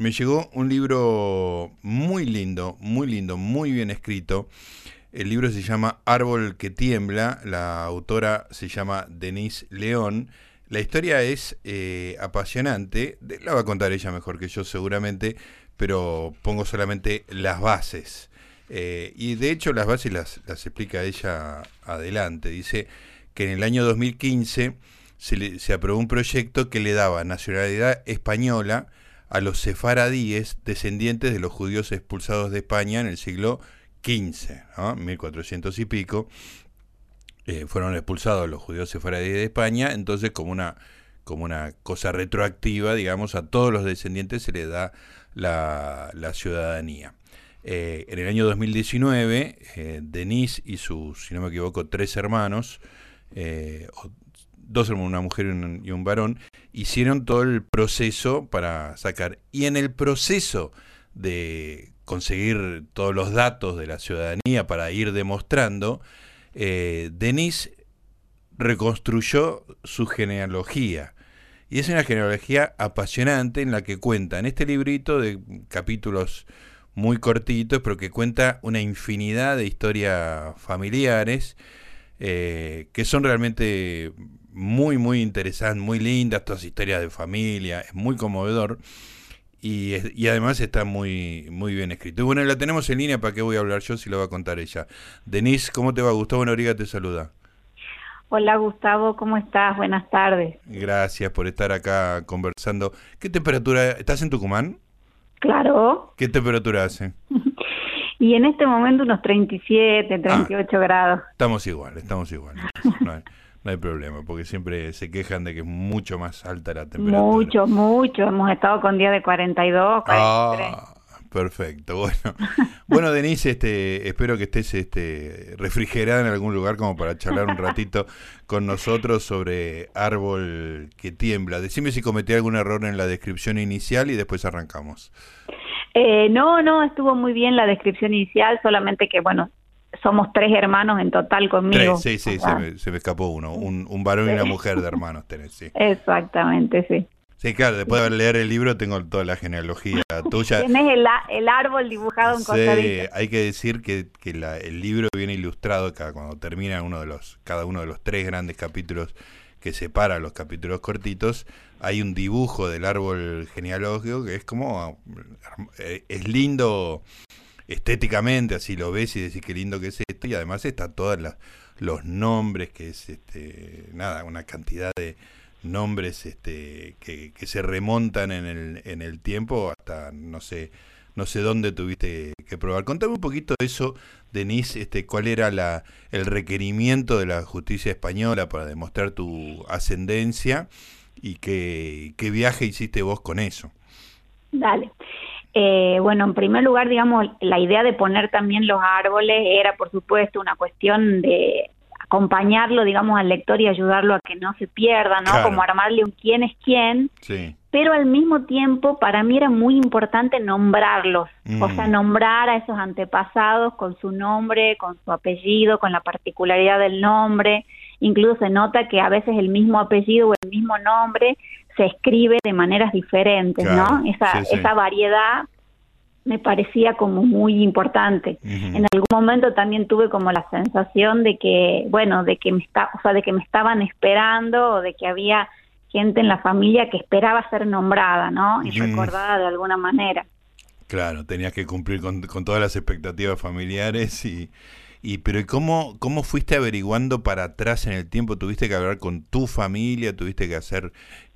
me llegó un libro muy lindo, muy lindo, muy bien escrito. El libro se llama Árbol que tiembla, la autora se llama Denise León. La historia es eh, apasionante, la va a contar ella mejor que yo seguramente, pero pongo solamente las bases. Eh, y de hecho las bases las, las explica ella adelante. Dice que en el año 2015 se, se aprobó un proyecto que le daba nacionalidad española a los sefaradíes, descendientes de los judíos expulsados de España en el siglo XV, ¿no? 1400 y pico, eh, fueron expulsados los judíos sefaradíes de España, entonces como una, como una cosa retroactiva, digamos, a todos los descendientes se le da la, ciudadanía. Eh, en el año 2019, eh, Denise y sus, si no me equivoco, tres hermanos, dos hermanos, una mujer y un, varón, hicieron todo el proceso para sacar. Y en el proceso de conseguir todos los datos de la ciudadanía para ir demostrando, eh, Denis reconstruyó su genealogía. Y es una genealogía apasionante en la que cuenta en este librito de capítulos muy cortitos, pero que cuenta una infinidad de historias familiares eh, que son realmente muy, muy interesantes, muy lindas, todas historias de familia, es muy conmovedor y, además está muy, muy bien escrito. Y bueno, la tenemos en línea, ¿para qué voy a hablar yo si lo va a contar ella? Denise, ¿cómo te va? Gustavo Noriga te saluda. Hola Gustavo, ¿cómo estás? Buenas tardes. Gracias por estar acá conversando. ¿Qué temperatura? ¿Estás en Tucumán? Claro. ¿Qué temperatura hace? y en este momento unos 37, 38 ah, grados. Estamos igual, estamos igual. No hay problema, porque siempre se quejan de que es mucho más alta la temperatura. Mucho, mucho. Hemos estado con días de 42, 43. Ah, perfecto. Bueno, bueno Denise, este, espero que estés este, refrigerada en algún lugar como para charlar un ratito con nosotros sobre árbol que tiembla. Decime si cometí algún error en la descripción inicial y después arrancamos. Eh, no, no, estuvo muy bien la descripción inicial, solamente que, bueno, somos tres hermanos en total conmigo. sí, sí, se me, se me, escapó uno, un, un varón y una mujer de hermanos tenés, sí. Exactamente, sí. Sí, claro, después de leer el libro tengo toda la genealogía tuya. Tienes el, el árbol dibujado en Sí, hay que decir que, que la, el libro viene ilustrado cada, cuando termina uno de los, cada uno de los tres grandes capítulos que separa los capítulos cortitos, hay un dibujo del árbol genealógico que es como, eh, es lindo estéticamente, así lo ves y decís qué lindo que es esto, y además está todos los nombres, que es este, nada, una cantidad de nombres este, que, se remontan en el, en el tiempo hasta no sé, no sé dónde tuviste que probar. Contame un poquito de eso, Denise, este, cuál era la, el requerimiento de la justicia española para demostrar tu ascendencia y qué viaje hiciste vos con eso. Dale. Eh, bueno, en primer lugar, digamos, la idea de poner también los árboles era, por supuesto, una cuestión de acompañarlo, digamos, al lector y ayudarlo a que no se pierda, ¿no? Como armarle un quién es quién. Sí. Pero al mismo tiempo, para mí era muy importante nombrarlos, o sea, mm. nombrar a esos antepasados con su nombre, con su apellido, con la particularidad del nombre. Incluso se nota que a veces el mismo apellido o el mismo nombre se escribe de maneras diferentes, ¿no? Esa, esa variedad me parecía como muy importante. En algún momento también tuve como la sensación de que, bueno, de que me está, o sea, de que me estaban esperando o de que había gente en la familia que esperaba ser nombrada, ¿no? Y recordada de alguna manera. Claro, tenías que cumplir con, con todas las expectativas familiares y, y pero cómo cómo fuiste averiguando para atrás en el tiempo? ¿Tuviste que hablar con tu familia? ¿Tuviste que hacer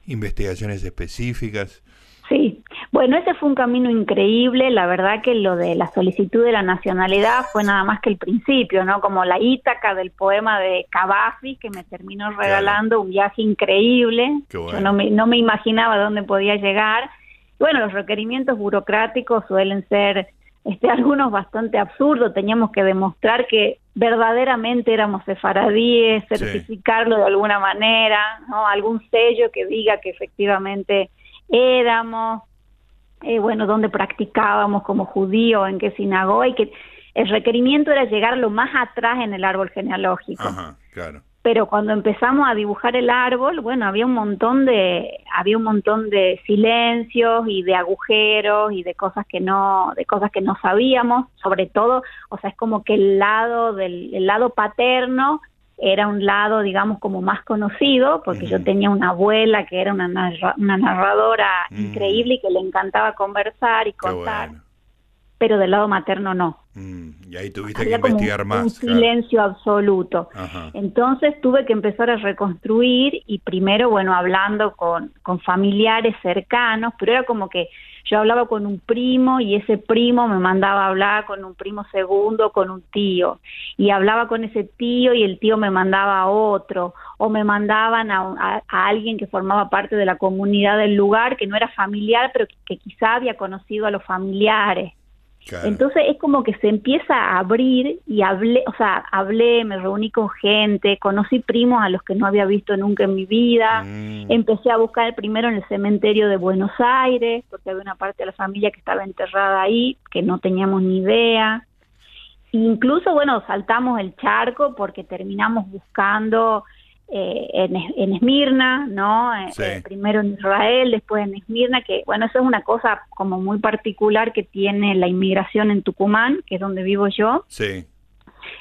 investigaciones específicas. Sí, bueno, ese fue un camino increíble. La verdad que lo de la solicitud de la nacionalidad fue nada más que el principio, ¿no? Como la Ítaca del poema de Cavafi, que me terminó regalando un viaje increíble. Yo no me, no me imaginaba dónde podía llegar. Bueno, los requerimientos burocráticos suelen ser este, algunos bastante absurdos. Teníamos que demostrar que verdaderamente éramos sefaradíes, certificarlo de alguna manera, ¿no? algún sello que diga que efectivamente éramos, eh, bueno, dónde practicábamos como judíos, en qué sinagoga, y que el requerimiento era llegar lo más atrás en el árbol genealógico. Ajá, claro. Pero cuando empezamos a dibujar el árbol, bueno, había un montón de había un montón de silencios y de agujeros y de cosas que no de cosas que no sabíamos, sobre todo, o sea, es como que el lado del el lado paterno era un lado, digamos, como más conocido, porque yo tenía una abuela que era una, una narradora increíble y que le encantaba conversar y contar pero del lado materno no. Mm, y ahí tuviste que investigar más. Un silencio absoluto. Entonces tuve que empezar a reconstruir y primero, bueno, hablando con, con familiares cercanos, pero era como que yo hablaba con un primo y ese primo me mandaba a hablar con un primo segundo, con un tío, y hablaba con ese tío y el tío me mandaba a otro, o me mandaban a, a alguien que formaba parte de la comunidad del lugar, que no era familiar, pero que quizá había conocido a los familiares. Entonces es como que se empieza a abrir y hablé, o sea, hablé, me reuní con gente, conocí primos a los que no había visto nunca en mi vida, mm. empecé a buscar primero en el cementerio de Buenos Aires, porque había una parte de la familia que estaba enterrada ahí, que no teníamos ni idea. Incluso, bueno, saltamos el charco porque terminamos buscando eh, en, en, Esmirna, ¿no? Eh, eh, primero en Israel, después en Esmirna, que bueno, eso es una cosa como muy particular que tiene la inmigración en Tucumán, que es donde vivo yo. Sí.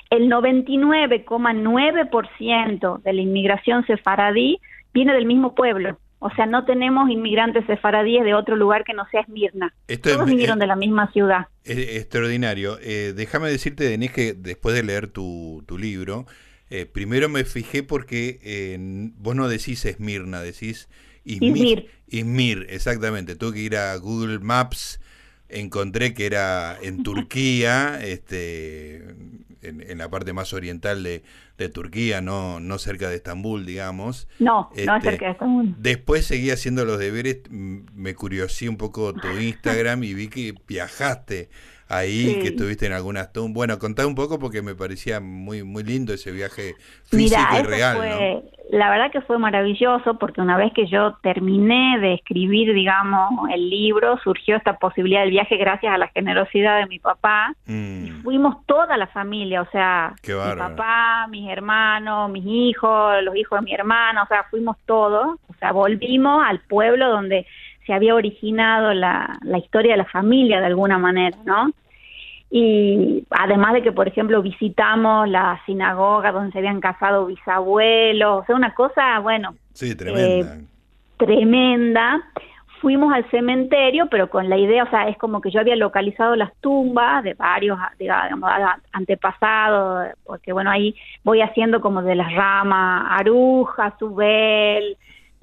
El 99,9% de la inmigración sefaradí viene del mismo pueblo. O sea, no tenemos inmigrantes sefaradíes de otro lugar que no sea Esmirna. Todos vinieron de la misma ciudad. Es extraordinario. déjame decirte, Denise, que después de leer tu, tu libro, eh, primero me fijé porque eh, vos no decís Esmirna, decís Izmir. Izmir, exactamente. Tuve que ir a Google Maps, encontré que era en Turquía, este, en, la parte más oriental de, Turquía, no, no cerca de Estambul, digamos. No, no este, cerca de Estambul. Después seguí haciendo los deberes, me curiosé un poco tu Instagram y vi que viajaste ahí, que estuviste en algunas tumbas. Bueno, contá un poco porque me parecía muy muy lindo ese viaje físico y real. La verdad que fue maravilloso porque una vez que yo terminé de escribir, digamos, el libro, surgió esta posibilidad del viaje gracias a la generosidad de mi papá. Mm. fuimos toda la familia, o sea, mi papá, mis hermanos, mis hijos, los hijos de mi hermana, o sea, fuimos todos, o sea, volvimos al pueblo donde se había originado la, la historia de la familia de alguna manera, ¿no? Y además de que, por ejemplo, visitamos la sinagoga donde se habían casado bisabuelos, o sea, una cosa, bueno, sí, tremenda. Eh, tremenda. Fuimos al cementerio, pero con la idea, o sea, es como que yo había localizado las tumbas de varios, digamos, antepasados, porque bueno, ahí voy haciendo como de las ramas, Aruja, Subel,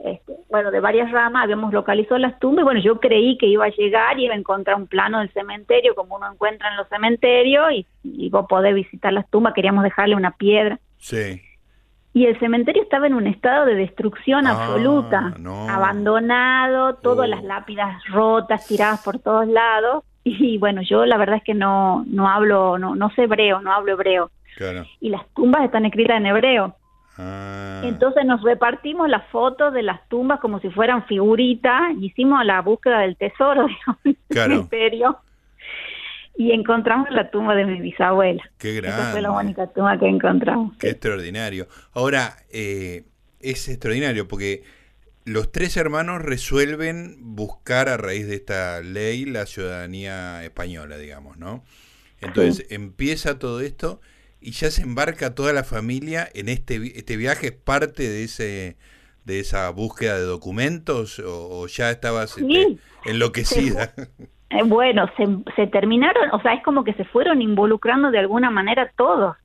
este, bueno, de varias ramas, habíamos localizado las tumbas y bueno, yo creí que iba a llegar y iba a encontrar un plano del cementerio como uno encuentra en los cementerios y, iba a poder visitar las tumbas, queríamos dejarle una piedra. Sí. Y el cementerio estaba en un estado de destrucción ah, absoluta, abandonado, todas las oh. lápidas rotas, tiradas por todos lados. Y bueno, yo la verdad es que no, no hablo, no, no sé hebreo, no hablo hebreo. Y las tumbas están escritas en hebreo. Ah. Entonces nos repartimos las fotos de las tumbas como si fueran figuritas, hicimos la búsqueda del tesoro del imperio y encontramos la tumba de mi bisabuela. Qué grande. Esa fue la única tumba que encontramos. Qué extraordinario. Ahora, eh, es extraordinario porque los tres hermanos resuelven buscar a raíz de esta ley la ciudadanía española, digamos, ¿no? Entonces empieza todo esto y ya se embarca toda la familia en este, este viaje, ¿es parte de ese de esa búsqueda de documentos o, ya estabas este, enloquecida? Eh, bueno, se, se terminaron, o sea, es como que se fueron involucrando de alguna manera todos.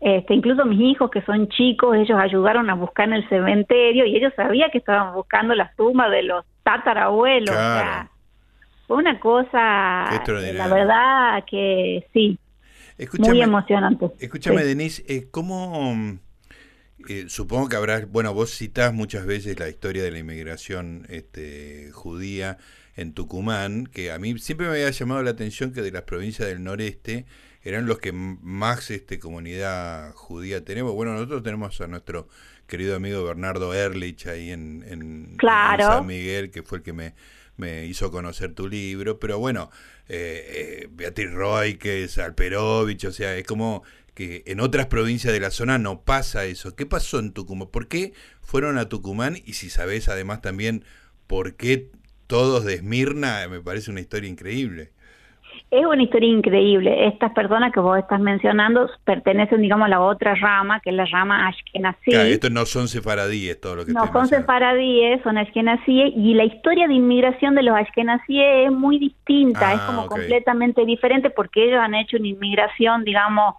Este, incluso mis hijos que son chicos, ellos ayudaron a buscar en el cementerio y ellos sabían que estaban buscando las tumbas de los tatarabuelos. fue una cosa, la verdad que sí, muy emocionante. Escúchame, Denise, eh, ¿cómo... Eh, supongo que habrás, bueno, vos citás muchas veces la historia de la inmigración este, judía en Tucumán, que a mí siempre me había llamado la atención que de las provincias del noreste eran los que más este, comunidad judía tenemos. Bueno, nosotros tenemos a nuestro querido amigo Bernardo Erlich ahí en, en San Miguel, que fue el que me, me hizo conocer tu libro, pero bueno, eh, eh, Beatriz Roy, que es Alperovich, o sea, es como que en otras provincias de la zona no pasa eso. ¿Qué pasó en Tucumán? ¿Por qué fueron a Tucumán? Y si sabes además también por qué todos de Esmirna, me parece una historia increíble. Es una historia increíble. Estas personas que vos estás mencionando pertenecen, digamos, a la otra rama, que es la rama Ashkenazí. Claro, estos no son sefaradíes, todo lo que No son sefaradíes, son Ashkenazíes, y la historia de inmigración de los Ashkenazíes es muy distinta, es ah, como completamente diferente porque ellos han hecho una inmigración, digamos,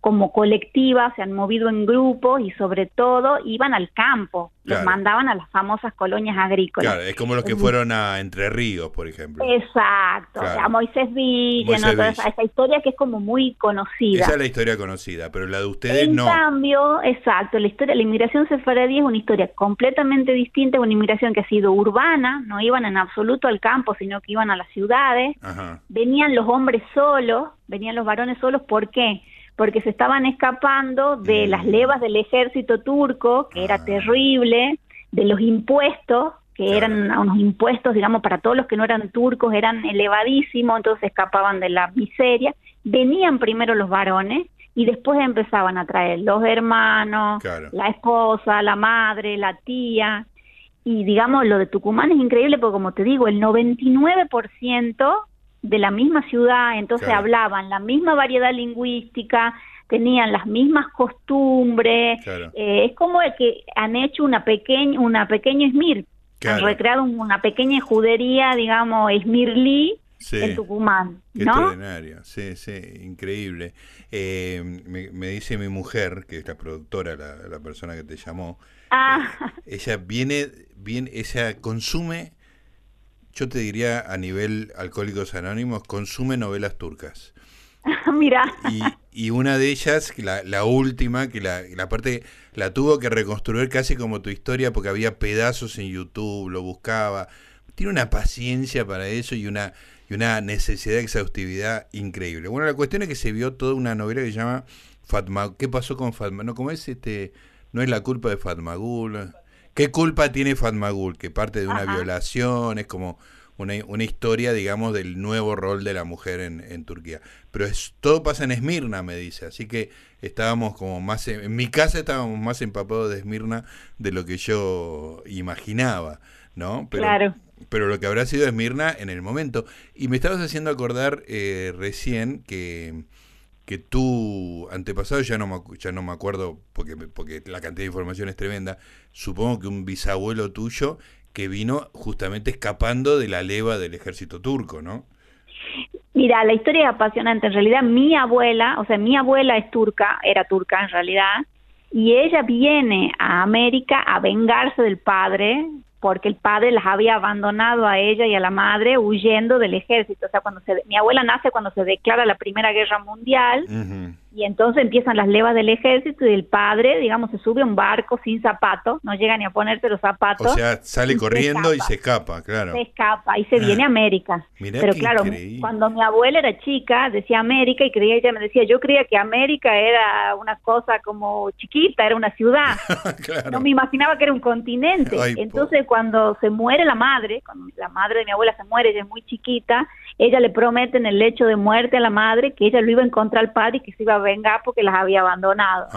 como colectiva, se han movido en grupos y sobre todo iban al campo, los mandaban a las famosas colonias agrícolas. Claro, es como los que fueron a Entre Ríos, por ejemplo. Exacto, a Moisés Villa, esa, historia que es como muy conocida. Esa es la historia conocida, pero la de ustedes en no. En cambio, exacto, la historia, la inmigración sefaradí es una historia completamente distinta, una inmigración que ha sido urbana, no iban en absoluto al campo, sino que iban a las ciudades, venían los hombres solos, venían los varones solos, ¿por qué? Porque se estaban escapando de las mm. levas del ejército turco, que era ah. terrible, de los impuestos, que eran unos impuestos, digamos, para todos los que no eran turcos, eran elevadísimos, entonces escapaban de la miseria. Venían primero los varones y después empezaban a traer los hermanos, la esposa, la madre, la tía. Y digamos, lo de Tucumán es increíble porque, como te digo, el 99% de la misma ciudad, entonces hablaban la misma variedad lingüística, tenían las mismas costumbres, eh, es como el que han hecho una pequeña una pequeña Esmir, han recreado una pequeña judería, digamos, Esmirlí, en Tucumán. Qué extraordinario, sí, sí, increíble. Eh, me, dice mi mujer, que es la productora, la, persona que te llamó, ah. eh, ella viene, viene, ella consume yo te diría a nivel Alcohólicos Anónimos, consume novelas turcas. Mira. Y, una de ellas, la, la última, que la, la, parte la tuvo que reconstruir casi como tu historia porque había pedazos en YouTube, lo buscaba. Tiene una paciencia para eso y una, y una necesidad de exhaustividad increíble. Bueno, la cuestión es que se vio toda una novela que se llama Fatma. ¿Qué pasó con Fatma? No, como es este, no es la culpa de Fatmagul. ¿Qué culpa tiene Fatmagul? Que parte de una violación, es como una, una, historia, digamos, del nuevo rol de la mujer en, en Turquía. Pero es, todo pasa en Esmirna, me dice. Así que estábamos como más, en, mi casa estábamos más empapados de Esmirna de lo que yo imaginaba, ¿no? Pero, claro. Pero lo que habrá sido Esmirna en el momento. Y me estabas haciendo acordar eh, recién que que tu antepasado, ya no me, ya no me acuerdo porque, porque la cantidad de información es tremenda, supongo que un bisabuelo tuyo que vino justamente escapando de la leva del ejército turco, ¿no? Mira, la historia es apasionante. En realidad, mi abuela, o sea, mi abuela es turca, era turca en realidad, y ella viene a América a vengarse del padre porque el padre las había abandonado a ella y a la madre huyendo del ejército. O sea, cuando se, mi abuela nace cuando se declara la Primera Guerra Mundial y entonces empiezan las levas del ejército y el padre, digamos, se sube a un barco sin zapatos, no llega ni a ponerse los zapatos. O sea, sale corriendo y se escapa, claro. Se escapa y se viene a América. Pero claro, cuando mi abuela era chica, decía América y creía, ella me decía, yo creía que América era una cosa como chiquita, era una ciudad. No me imaginaba que era un continente. entonces, cuando se muere la madre, cuando la madre de mi abuela se muere, ella es muy chiquita, ella le promete en el lecho de muerte a la madre que ella lo iba a encontrar al padre y que se iba a vengar porque las había abandonado.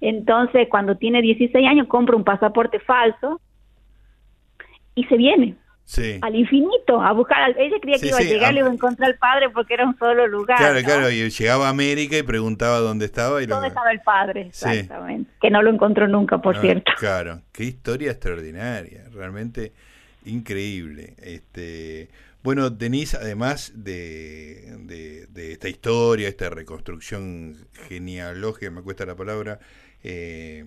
Entonces, cuando tiene 16 años, compra un pasaporte falso y se viene. Al infinito, a buscar. Ella creía que iba a llegar y iba a encontrar al padre porque era un solo lugar. Claro, claro, y llegaba a América y preguntaba dónde estaba. Y ¿Dónde estaba el padre? Exactamente. Que no lo encontró nunca, por cierto. Claro, qué historia extraordinaria, realmente increíble. Este. Bueno, Denise, además de, de, esta historia, esta reconstrucción genealógica, me cuesta la palabra, eh,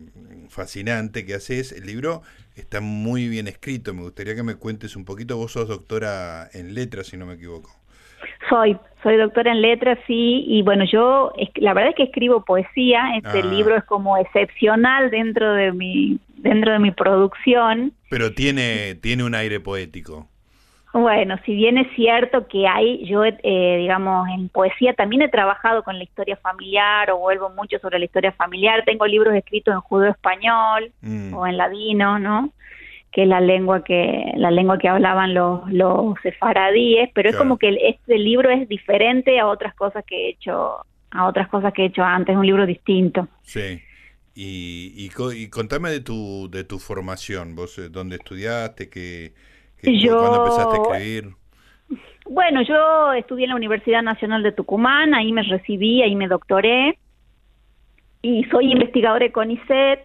fascinante que haces, el libro está muy bien escrito. Me gustaría que me cuentes un poquito. Vos sos doctora en letras, si no me equivoco. Soy, soy doctora en letras, sí, y bueno, yo la verdad es que escribo poesía. Este ah. libro es como excepcional dentro de mi dentro de mi producción. Pero tiene tiene un aire poético. Bueno, si bien es cierto que hay, yo, eh, digamos, en poesía también he trabajado con la historia familiar o vuelvo mucho sobre la historia familiar. Tengo libros escritos en judeo español mm. o en ladino, ¿no? Que es la lengua que la lengua que hablaban los los sefaradíes, pero es como que este libro es diferente a otras cosas que he hecho a otras cosas que he hecho antes, un libro distinto. Sí. Y, y, contame de tu, de tu formación, vos eh, dónde estudiaste, qué, cuándo empezaste a escribir. Bueno, yo estudié en la Universidad Nacional de Tucumán, ahí me recibí, ahí me doctoré y soy investigadora de CONICET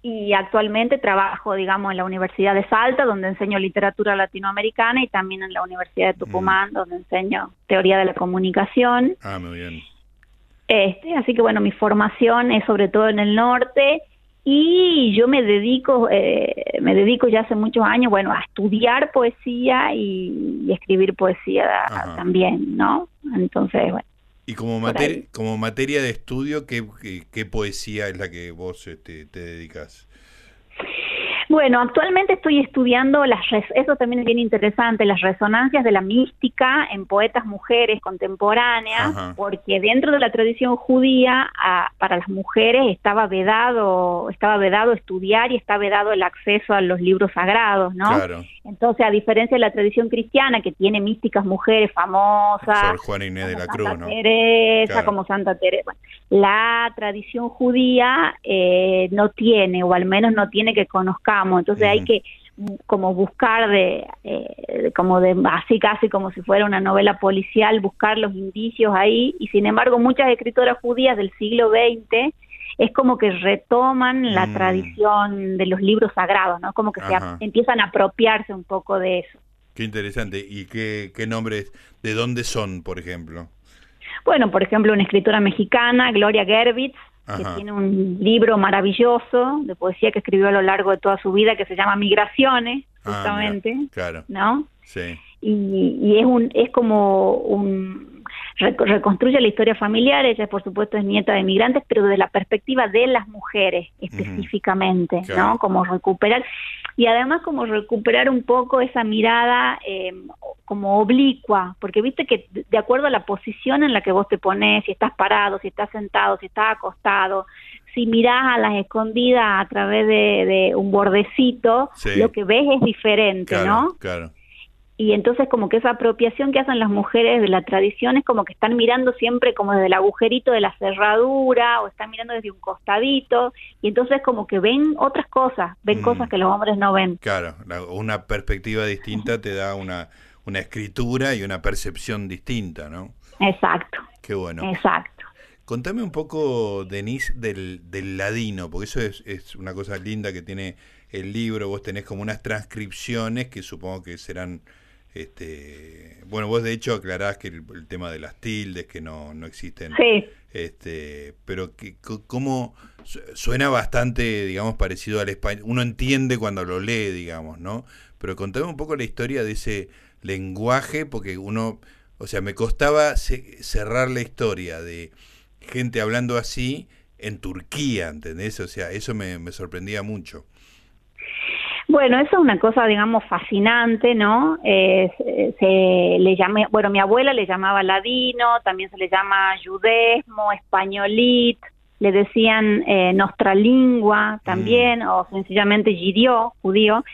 y actualmente trabajo, digamos, en la Universidad de Salta, donde enseño literatura latinoamericana y también en la Universidad de Tucumán, mm. donde enseño teoría de la comunicación. Ah, muy bien. Este, así que bueno, mi formación es sobre todo en el norte y yo me dedico, eh, me dedico ya hace muchos años, bueno, a estudiar poesía y, escribir poesía también, ¿no? Entonces, bueno. Y como, materia, como materia de estudio, ¿qué, ¿qué, poesía es la que vos este, te dedicas? Bueno, actualmente estoy estudiando las eso también es bien interesante, las resonancias de la mística en poetas mujeres contemporáneas, porque dentro de la tradición judía para las mujeres estaba vedado, estaba vedado estudiar y estaba vedado el acceso a los libros sagrados, ¿no? Entonces, a diferencia de la tradición cristiana que tiene místicas mujeres famosas, Juana Inés de la Cruz, Teresa, como Santa Teresa, la tradición judía eh, no tiene, o al menos no tiene que entonces hay que como buscar de, eh, como de así casi como si fuera una novela policial buscar los indicios ahí. Y sin embargo muchas escritoras judías del siglo XX es como que retoman la mm. tradición de los libros sagrados no como que se empiezan a apropiarse un poco de eso. Qué interesante. Y qué qué nombres de dónde son por ejemplo bueno por ejemplo una escritora mexicana Gloria Gervitz que tiene un libro maravilloso de poesía que escribió a lo largo de toda su vida que se llama Migraciones, ah, justamente, claro. ¿no? Sí. Y, y, es un es como un reconstruye la historia familiar, ella por supuesto es nieta de migrantes, pero desde la perspectiva de las mujeres específicamente, ¿no? Como recuperar y además como recuperar un poco esa mirada eh, como oblicua, porque viste que de acuerdo a la posición en la que vos te pones, si estás parado, si estás sentado, si estás acostado, si mirás a las escondidas a través de, un bordecito, lo que ves es diferente, ¿no? Claro y entonces como que esa apropiación que hacen las mujeres de la tradición es como que están mirando siempre como desde el agujerito de la cerradura o están mirando desde un costadito y entonces como que ven otras cosas, ven mm. cosas que los hombres no ven. Claro, una perspectiva distinta te da una, una escritura y una percepción distinta, ¿no? Exacto. Qué bueno. Exacto. Contame un poco, Denise, del, del ladino, porque eso es, es una cosa linda que tiene el libro, vos tenés como unas transcripciones que supongo que serán este, bueno, vos de hecho aclarás que el, tema de las tildes, que no, no existen. Sí. Este, pero que, ¿cómo suena bastante, digamos, parecido al español? Uno entiende cuando lo lee, digamos, ¿no? Pero contame un poco la historia de ese lenguaje, porque uno, o sea, me costaba cerrar la historia de gente hablando así en Turquía, ¿entendés? O sea, eso me, me sorprendía mucho. Bueno, eso es una cosa, digamos, fascinante, ¿no? Eh, se, le llamé, bueno, mi abuela le llamaba ladino, también se le llama judesmo, españolit, le decían eh, nostra lingua también, mm. o sencillamente judío, judío,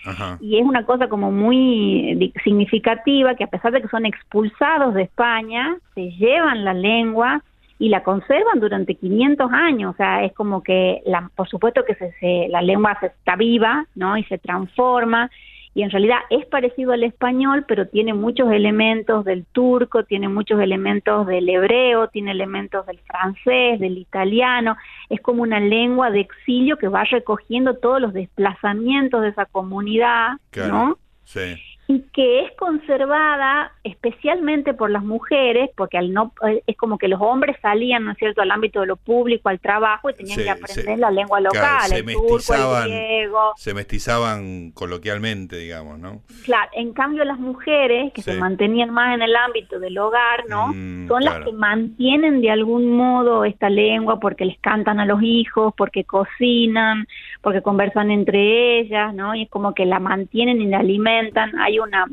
y es una cosa como muy significativa que a pesar de que son expulsados de España, se llevan la lengua y la conservan durante 500 años, o sea, es como que, la, por supuesto que se, la lengua se está viva, ¿no? Y se transforma, y en realidad es parecido al español, pero tiene muchos elementos del turco, tiene muchos elementos del hebreo, tiene elementos del francés, del italiano, es como una lengua de exilio que va recogiendo todos los desplazamientos de esa comunidad, ¿no? Sí y que es conservada especialmente por las mujeres, porque al no es como que los hombres salían, ¿no es cierto?, al ámbito de lo público, al trabajo y tenían que aprender la lengua local, el turco, el griego. Se mestizaban coloquialmente, digamos, ¿no? Claro, en cambio las mujeres que se mantenían más en el ámbito del hogar, ¿no? Mm, Son las que mantienen de algún modo esta lengua porque les cantan a los hijos, porque cocinan, porque conversan entre ellas, ¿no? Y es como que la mantienen y la alimentan. Hay una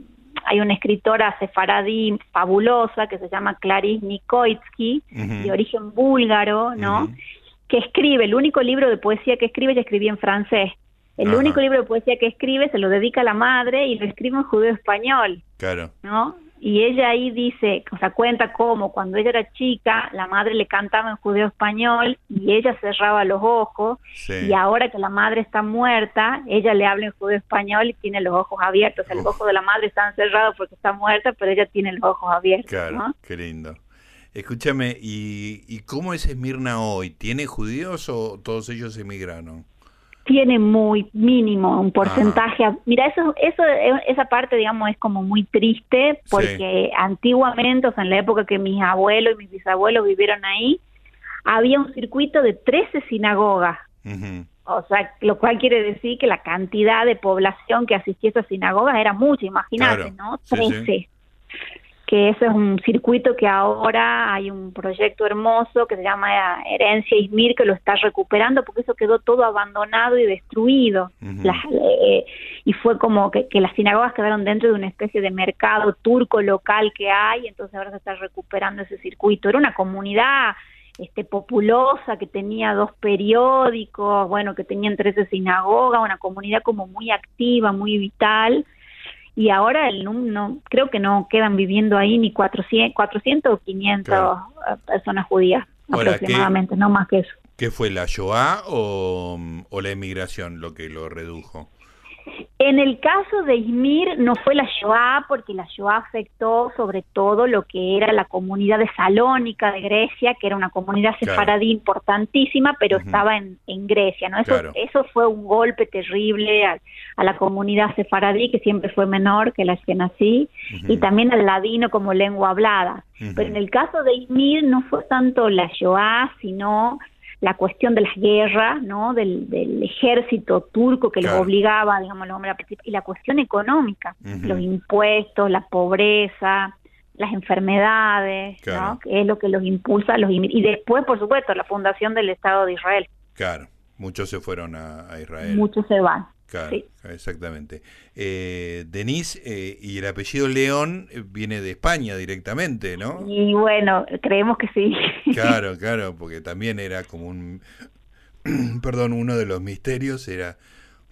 hay una escritora sefaradí fabulosa que se llama Clarice Nikoitsky, de origen búlgaro, ¿no? Que escribe, el único libro de poesía que escribe, ella escribía en francés. El único libro de poesía que escribe se lo dedica a la madre y lo escribe en judeo español. Claro. ¿No? Y ella ahí dice, o sea, cuenta cómo cuando ella era chica, la madre le cantaba en judeo español y ella cerraba los ojos, y ahora que la madre está muerta, ella le habla en judeo español y tiene los ojos abiertos, o sea, los ojos de la madre están cerrados porque está muerta, pero ella tiene los ojos abiertos. Claro, qué lindo. Escúchame, ¿y, ¿y cómo es Esmirna hoy? ¿Tiene judíos o todos ellos emigraron? Tiene muy mínimo un porcentaje. Mira, eso, eso, esa parte, digamos, es como muy triste porque antiguamente, o sea, en la época que mis abuelos y mis bisabuelos vivieron ahí, había un circuito de 13 sinagogas. O sea, lo cual quiere decir que la cantidad de población que asistía a esas sinagogas era mucha, imagínate, ¿no? 13 que ese es un circuito que ahora hay un proyecto hermoso que se llama Herencia Izmir que lo está recuperando porque eso quedó todo abandonado y destruido. Eh, y fue como que, las sinagogas quedaron dentro de una especie de mercado turco local que hay entonces ahora se está recuperando ese circuito. Era una comunidad este populosa que tenía dos periódicos bueno que tenían 13 sinagogas una comunidad como muy activa muy vital y ahora el no, creo que no quedan viviendo ahí ni 400, 400 o 500 eh, personas judías aproximadamente, no más que eso. ¿Qué fue la Shoah o, o la emigración lo que lo redujo? En el caso de Izmir no fue la Shoah porque la Shoah afectó sobre todo lo que era la comunidad de Salónica de Grecia, que era una comunidad sefaradí importantísima, pero estaba en, en, Grecia, ¿no? Eso, eso fue un golpe terrible a, la comunidad sefaradí, que siempre fue menor que la nací, y también al ladino como lengua hablada. Pero en el caso de Izmir no fue tanto la Shoah, sino la cuestión de las guerras, ¿no? Del, ejército turco que los obligaba, digamos, los hombres a participar, y la cuestión económica, los impuestos, la pobreza, las enfermedades, ¿no? Que es lo que los impulsa, los y después, por supuesto, la fundación del Estado de Israel. Claro, muchos se fueron a Israel. Muchos se van. Claro, exactamente. Eh, Denise, eh, y el apellido León eh, viene de España directamente, ¿no? Y bueno, creemos que sí. Claro, claro, porque también era como un, perdón, uno de los misterios era,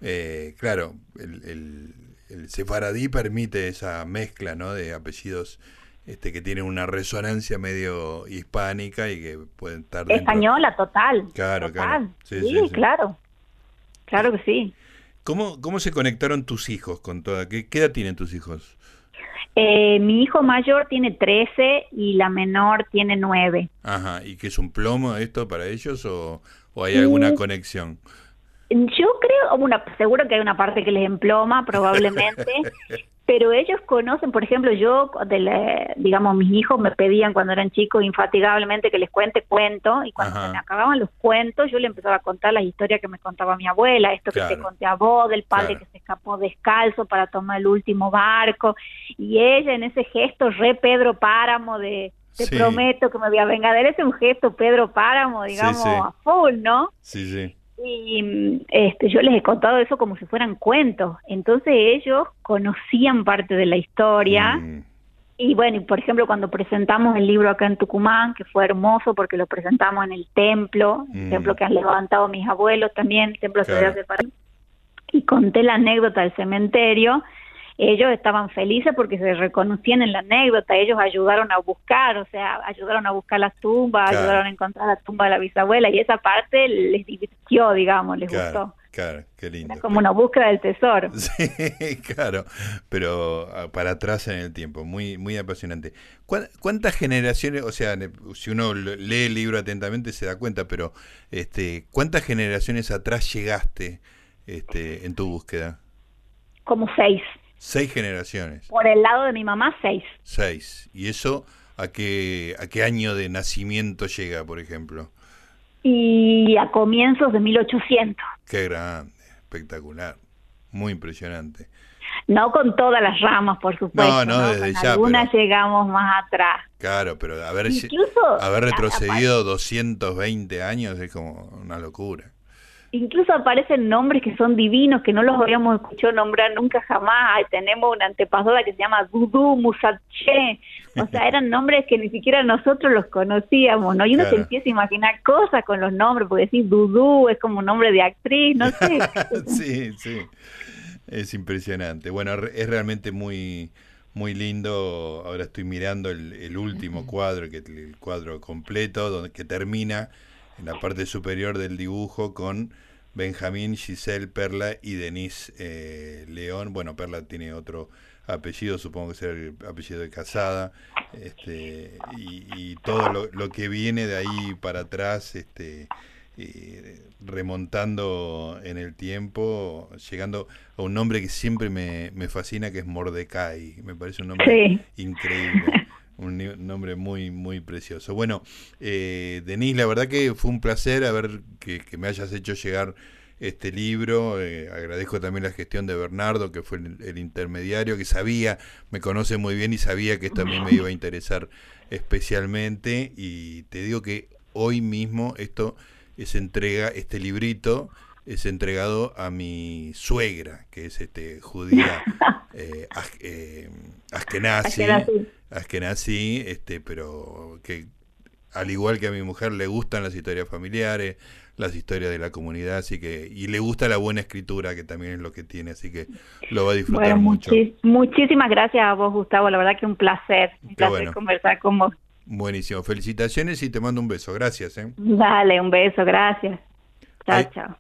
eh, claro, el, el, el, sefaradí permite esa mezcla, ¿no? De apellidos este que tienen una resonancia medio hispánica y que pueden estar... Española, total. Claro, claro. Sí, sí, claro. Claro que sí. ¿Cómo, ¿Cómo se conectaron tus hijos con toda? ¿Qué, qué edad tienen tus hijos? Eh, mi hijo mayor tiene 13 y la menor tiene 9. Ajá, ¿y qué es un plomo esto para ellos o, o hay alguna mm, conexión? Yo creo, bueno, seguro que hay una parte que les emploma, probablemente, pero ellos conocen, por ejemplo, yo, de digamos, mis hijos me pedían cuando eran chicos infatigablemente que les cuente cuentos y cuando se me acababan los cuentos yo le empezaba a contar las historias que me contaba mi abuela, esto que te conté a vos, del padre que se escapó descalzo para tomar el último barco y ella en ese gesto re Pedro Páramo de te prometo que me voy a vengar, ese es un gesto Pedro Páramo, digamos, a full, ¿no? Sí, sí. Y este, yo les he contado eso como si fueran cuentos. Entonces ellos conocían parte de la historia. Mm. Y bueno, y por ejemplo, cuando presentamos el libro acá en Tucumán, que fue hermoso porque lo presentamos en el templo, el mm. templo que han levantado mis abuelos también, el templo de París, y conté la anécdota del cementerio, ellos estaban felices porque se reconocían en la anécdota, ellos ayudaron a buscar, o sea, ayudaron a buscar las tumbas, ayudaron a encontrar la tumba de la bisabuela y esa parte les divirtió, digamos, les gustó. Claro, qué lindo. Era como una búsqueda del tesoro. Sí, claro, pero ah, para atrás en el tiempo, muy muy apasionante. ¿Cuántas generaciones, o sea, si uno lee el libro atentamente se da cuenta, pero este, ¿cuántas generaciones atrás llegaste este, en tu búsqueda? Como seis. Seis generaciones. Por el lado de mi mamá, seis. Seis. ¿Y eso a qué, a qué año de nacimiento llega, por ejemplo? Y a comienzos de 1800. Qué grande, espectacular, muy impresionante. No con todas las ramas, por supuesto. No, no, desde ya. Algunas llegamos más atrás. Claro, pero haber, haber retrocedido 220 años es como una locura incluso aparecen nombres que son divinos, que no los habíamos escuchado nombrar nunca jamás. tenemos una antepasada que se llama Dudu Musache. O sea, eran nombres que ni siquiera nosotros los conocíamos, ¿no? Y uno se empieza a imaginar cosas con los nombres, porque decir Dudu es como un nombre de actriz, no sé. sí, sí. Es impresionante. Bueno, es realmente muy muy lindo. Ahora estoy mirando el, último cuadro, que el cuadro completo, donde que termina en la parte superior del dibujo con Benjamín, Giselle, Perla y Denise eh, León. Bueno, Perla tiene otro apellido, supongo que será el apellido de Casada, este, y, todo lo, lo, que viene de ahí para atrás, este, remontando en el tiempo, llegando a un nombre que siempre me, me fascina, que es Mordecai. Me parece un nombre increíble. Un nombre muy, muy precioso. Bueno, eh, Denise, la verdad que fue un placer haber que, me hayas hecho llegar este libro. Eh, agradezco también la gestión de Bernardo, que fue el, intermediario, que sabía, me conoce muy bien y sabía que esto también me iba a interesar especialmente. Y te digo que hoy mismo esto es entrega, este librito es entregado a mi suegra, que es este judía eh, eh askenazi, este, pero que al igual que a mi mujer le gustan las historias familiares, las historias de la comunidad, así que y le gusta la buena escritura, que también es lo que tiene, así que lo va a disfrutar mucho. muchísimas gracias a vos, Gustavo, la verdad que un placer, un placer conversar con vos. Buenísimo, felicitaciones y te mando un beso, gracias. ¿eh? Dale, un beso, gracias. Chao, chao.